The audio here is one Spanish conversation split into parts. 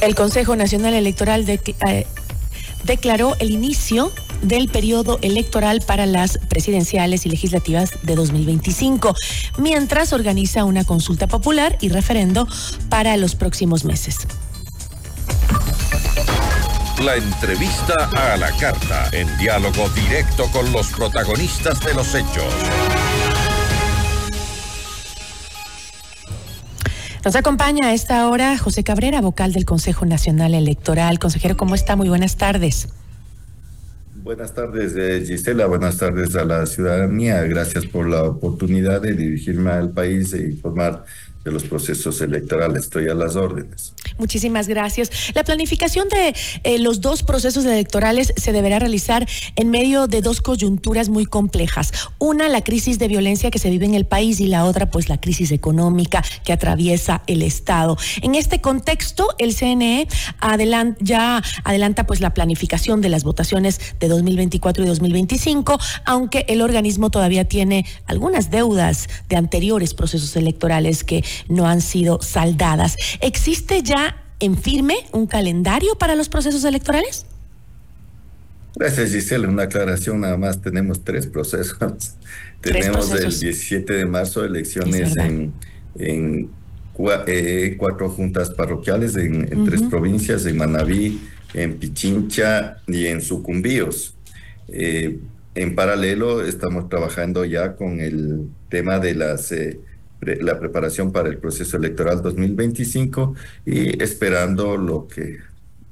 El Consejo Nacional Electoral eh, declaró el inicio del periodo electoral para las presidenciales y legislativas de 2025, mientras organiza una consulta popular y referendo para los próximos meses. La entrevista a la carta, en diálogo directo con los protagonistas de los hechos. Nos acompaña a esta hora José Cabrera, vocal del Consejo Nacional Electoral. Consejero, ¿cómo está? Muy buenas tardes. Buenas tardes, eh, Gisela. Buenas tardes a la ciudadanía. Gracias por la oportunidad de dirigirme al país e informar de los procesos electorales. Estoy a las órdenes. Muchísimas gracias. La planificación de eh, los dos procesos electorales se deberá realizar en medio de dos coyunturas muy complejas. Una, la crisis de violencia que se vive en el país y la otra, pues la crisis económica que atraviesa el Estado. En este contexto, el CNE ya adelanta pues la planificación de las votaciones de 2024 y 2025, aunque el organismo todavía tiene algunas deudas de anteriores procesos electorales que no han sido saldadas. ¿Existe ya en firme un calendario para los procesos electorales? Gracias, Giselle. Una aclaración, nada más tenemos tres procesos. tenemos el 17 de marzo elecciones en, en eh, cuatro juntas parroquiales en, tres provincias, en Manabí, en Pichincha y en Sucumbíos. Eh, en paralelo, estamos trabajando ya con el tema de las eh, la preparación para el proceso electoral 2025 y esperando lo que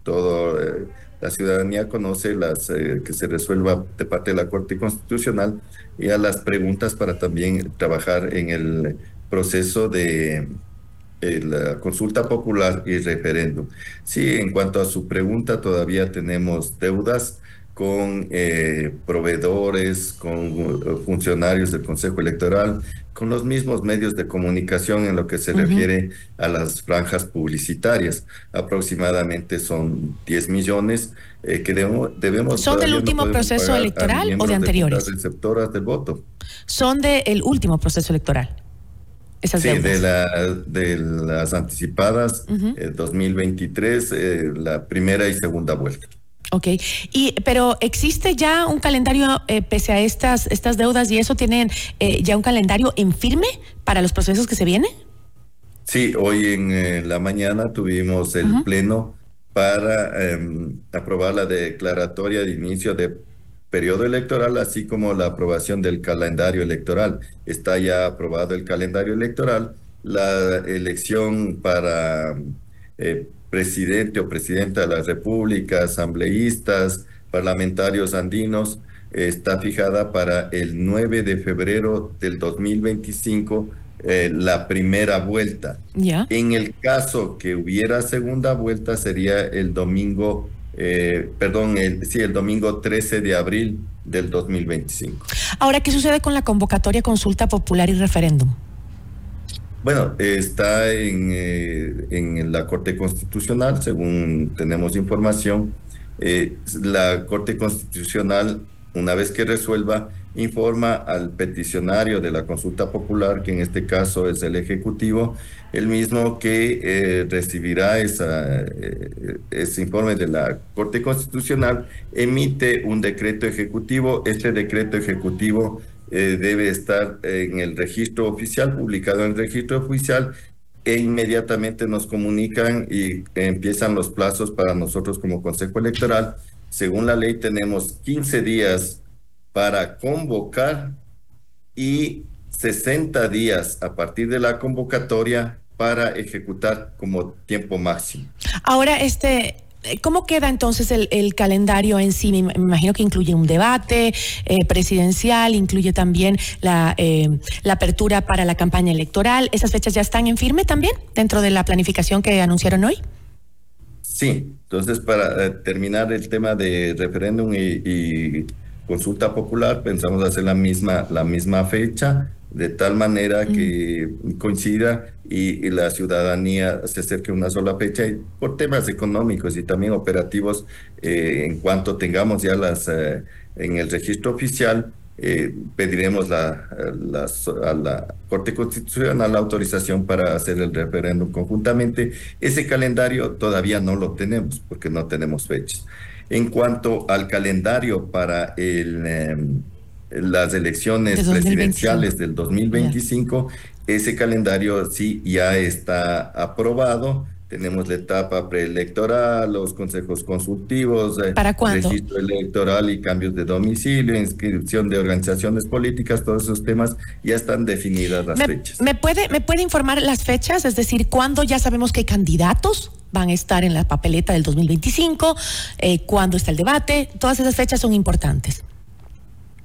todo eh, la ciudadanía conoce, las eh, que se resuelva de parte de la Corte Constitucional y a las preguntas para también trabajar en el proceso de eh, la consulta popular y referéndum. Sí, en cuanto a su pregunta, todavía tenemos deudas con eh, proveedores, con funcionarios del Consejo Electoral, con los mismos medios de comunicación en lo que se refiere a las franjas publicitarias. Aproximadamente son 10 millones eh, que debemos... ¿Son del último proceso electoral o de anteriores? receptoras del voto. Son del último proceso electoral. Esas sí, de, la, de las anticipadas 2023, eh, la primera y segunda vuelta. Ok, y, pero ¿existe ya un calendario eh, pese a estas, estas deudas y eso tienen eh, ya un calendario en firme para los procesos que se vienen? Sí, hoy en eh, la mañana tuvimos el pleno para em, aprobar la declaratoria de inicio de periodo electoral, así como la aprobación del calendario electoral. Está ya aprobado el calendario electoral, la elección para presidente o presidenta de la República, asambleístas, parlamentarios andinos, está fijada para el 9 de febrero del 2025 eh, la primera vuelta. En el caso que hubiera segunda vuelta sería el domingo, eh, perdón, el, sí, el domingo 13 de abril del 2025. Ahora, ¿qué sucede con la convocatoria, consulta popular y referéndum? Bueno, está en, eh, en, la Corte Constitucional, según tenemos información. Eh, la Corte Constitucional, una vez que resuelva, informa al peticionario de la consulta popular, que en este caso es el Ejecutivo, el mismo que eh, recibirá esa, ese informe de la Corte Constitucional, emite un decreto ejecutivo. Este decreto ejecutivo eh, debe estar en el registro oficial, publicado en el registro oficial, e inmediatamente nos comunican y empiezan los plazos para nosotros como Consejo Electoral. Según la ley tenemos 15 días para convocar y 60 días a partir de la convocatoria para ejecutar como tiempo máximo. Ahora, este, ¿Cómo queda entonces el, calendario en sí? Me, imagino que incluye un debate eh, presidencial, incluye también eh, la apertura para la campaña electoral. ¿Esas fechas ya están en firme también dentro de la planificación que anunciaron hoy? Sí, entonces para terminar el tema de referéndum y, consulta popular, pensamos hacer la misma, la misma fecha de tal manera que coincida y, la ciudadanía se acerque a una sola fecha y por temas económicos y también operativos, eh, en cuanto tengamos ya las eh, en el registro oficial, eh, pediremos la, a la Corte Constitucional la autorización para hacer el referéndum conjuntamente. Ese calendario todavía no lo tenemos porque no tenemos fechas. En cuanto al calendario para el, em, las elecciones presidenciales del 2025, ese calendario sí ya está aprobado tenemos la etapa preelectoral, los consejos consultivos, eh, ¿Para registro electoral y cambios de domicilio, inscripción de organizaciones políticas, todos esos temas ya están definidas las fechas. ¿me puede, ¿Me puede informar las fechas? Es decir, ¿cuándo ya sabemos qué candidatos van a estar en la papeleta del 2025? Eh, ¿Cuándo está el debate? Todas esas fechas son importantes.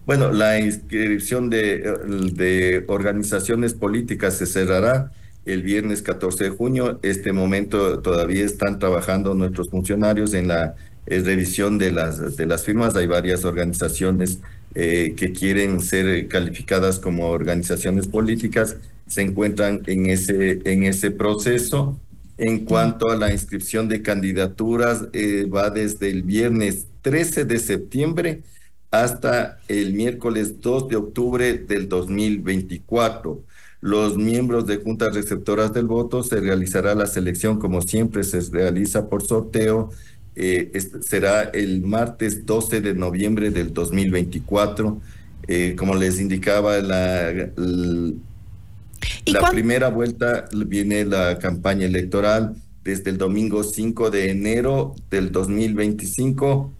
Bueno, la inscripción de, de organizaciones políticas se cerrará el viernes 14 de junio. Este momento todavía están trabajando nuestros funcionarios en la eh, revisión de las, de las firmas. Hay varias organizaciones eh, que quieren ser calificadas como organizaciones políticas. Se encuentran en ese, en ese proceso. En cuanto a la inscripción de candidaturas, eh, va desde el viernes 13 de septiembre hasta el miércoles 2 de octubre del 2024 los miembros de juntas receptoras del voto, se realizará la selección como siempre se realiza por sorteo. Eh, será el martes 12 de noviembre del 2024. Eh, como les indicaba, la, la primera vuelta viene la campaña electoral desde el domingo 5 de enero del 2025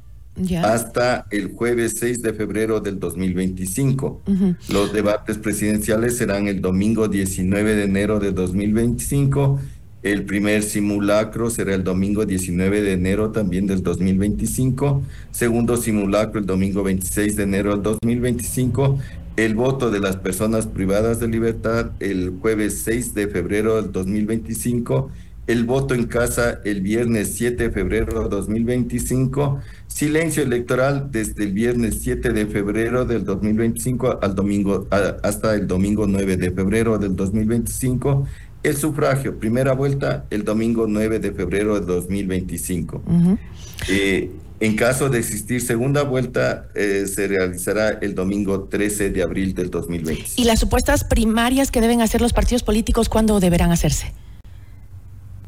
hasta el jueves 6 de febrero del 2025. Los debates presidenciales serán el domingo 19 de enero de 2025. El primer simulacro será el domingo 19 de enero también del 2025. Segundo simulacro el domingo 26 de enero del 2025. El voto de las personas privadas de libertad el jueves 6 de febrero del 2025 el voto en casa el viernes 7 de febrero de 2025, silencio electoral desde el viernes 7 de febrero del 2025 al domingo, hasta el domingo 9 de febrero del 2025, el sufragio, primera vuelta el domingo 9 de febrero del 2025. Eh, en caso de existir segunda vuelta, eh, se realizará el domingo 13 de abril del 2025. ¿Y las supuestas primarias que deben hacer los partidos políticos, cuándo deberán hacerse?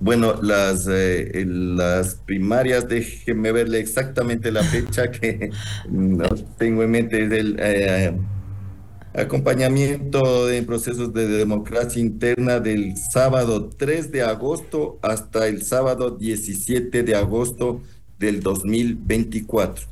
Bueno, las, eh, las primarias, déjeme verle exactamente la fecha que tengo en mente del eh, acompañamiento en procesos de democracia interna del sábado 3 de agosto hasta el sábado 17 de agosto del 2024.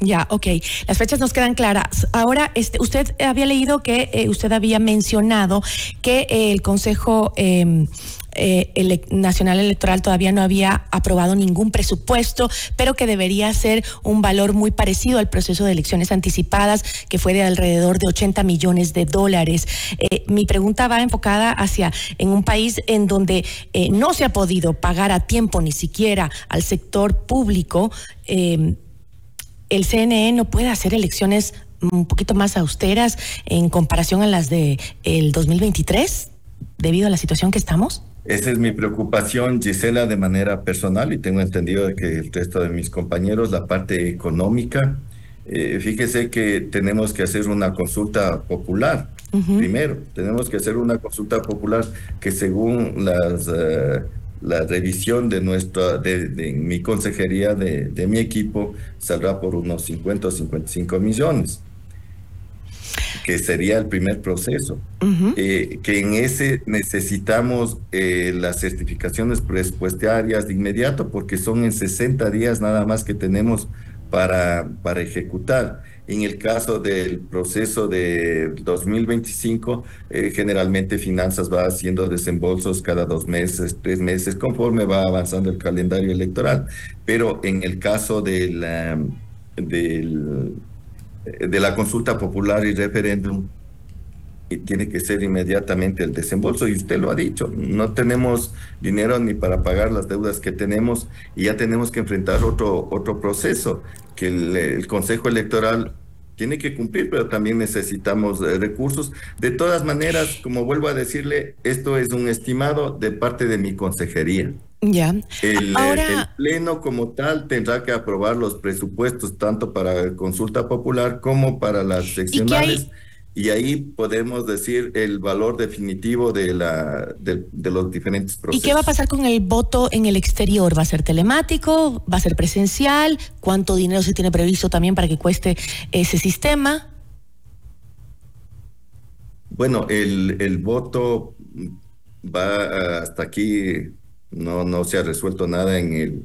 Ya, ok. Las fechas nos quedan claras. Ahora, este, usted había leído que eh, usted había mencionado que el Consejo em, eh, Nacional Electoral todavía no había aprobado ningún presupuesto, pero que debería ser un valor muy parecido al proceso de elecciones anticipadas, que fue de alrededor de 80 millones de dólares. Eh, mi pregunta va enfocada hacia en un país en donde eh, no se ha podido pagar a tiempo ni siquiera al sector público. el CNE no puede hacer elecciones un poquito más austeras en comparación a las de el 2023 debido a la situación que estamos? Esa es mi preocupación, Gisela, de manera personal y tengo entendido que el resto de mis compañeros, la parte económica. Eh, fíjese que tenemos que hacer una consulta popular. Primero, tenemos que hacer una consulta popular que según las, eh, la revisión de nuestra, de, mi consejería, de, de mi equipo, saldrá por unos 50 o 55 millones que sería el primer proceso, eh, que en ese necesitamos eh, las certificaciones presupuestarias de inmediato porque son en 60 días nada más que tenemos para, para ejecutar. En el caso del proceso de 2025, eh, generalmente Finanzas va haciendo desembolsos cada dos meses, tres meses, conforme va avanzando el calendario electoral. Pero en el caso del, del de la consulta popular y referéndum y tiene que ser inmediatamente el desembolso y usted lo ha dicho, no tenemos dinero ni para pagar las deudas que tenemos y ya tenemos que enfrentar otro otro proceso que el, Consejo Electoral tiene que cumplir, pero también necesitamos eh, recursos. De todas maneras, como vuelvo a decirle, esto es un estimado de parte de mi consejería. Ya. El, Pleno como tal tendrá que aprobar los presupuestos tanto para consulta popular como para las seccionales. Y, ahí podemos decir el valor definitivo de, la, de, los diferentes procesos. ¿Y qué va a pasar con el voto en el exterior? ¿Va a ser telemático? ¿Va a ser presencial? ¿Cuánto dinero se tiene previsto también para que cueste ese sistema? Bueno, el, el voto va hasta aquí no, no se ha resuelto nada en el,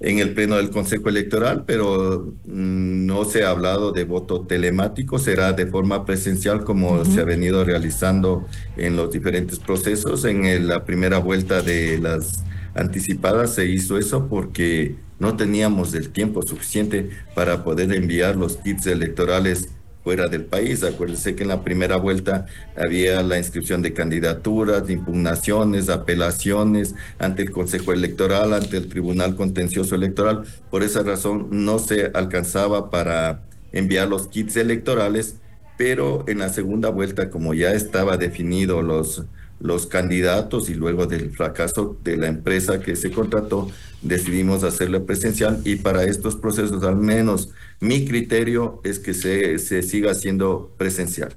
en el pleno del Consejo Electoral, pero mm, no se ha hablado de voto telemático, será de forma presencial como se ha venido realizando en los diferentes procesos. En la primera vuelta de las anticipadas se hizo eso porque no teníamos el tiempo suficiente para poder enviar los kits electorales fuera del país. Acuérdense que en la primera vuelta había la inscripción de candidaturas, impugnaciones, apelaciones ante el Consejo Electoral, ante el Tribunal Contencioso Electoral. Por esa razón no se alcanzaba para enviar los kits electorales, pero en la segunda vuelta, como ya estaba definido los los candidatos y luego del fracaso de la empresa que se contrató, decidimos hacerlo presencial y para estos procesos, al menos mi criterio es que se, se siga haciendo presencial.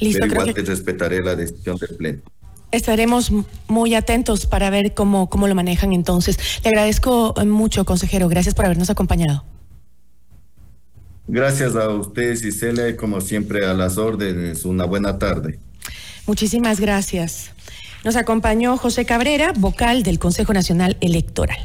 Listo, Pero igual que... respetaré la decisión del Pleno. Estaremos muy atentos para ver cómo, cómo lo manejan entonces. Le agradezco mucho, consejero. Gracias por habernos acompañado. Gracias a ustedes, Isela, y como siempre a las órdenes. Una buena tarde. Muchísimas gracias. Nos acompañó José Cabrera, vocal del Consejo Nacional Electoral.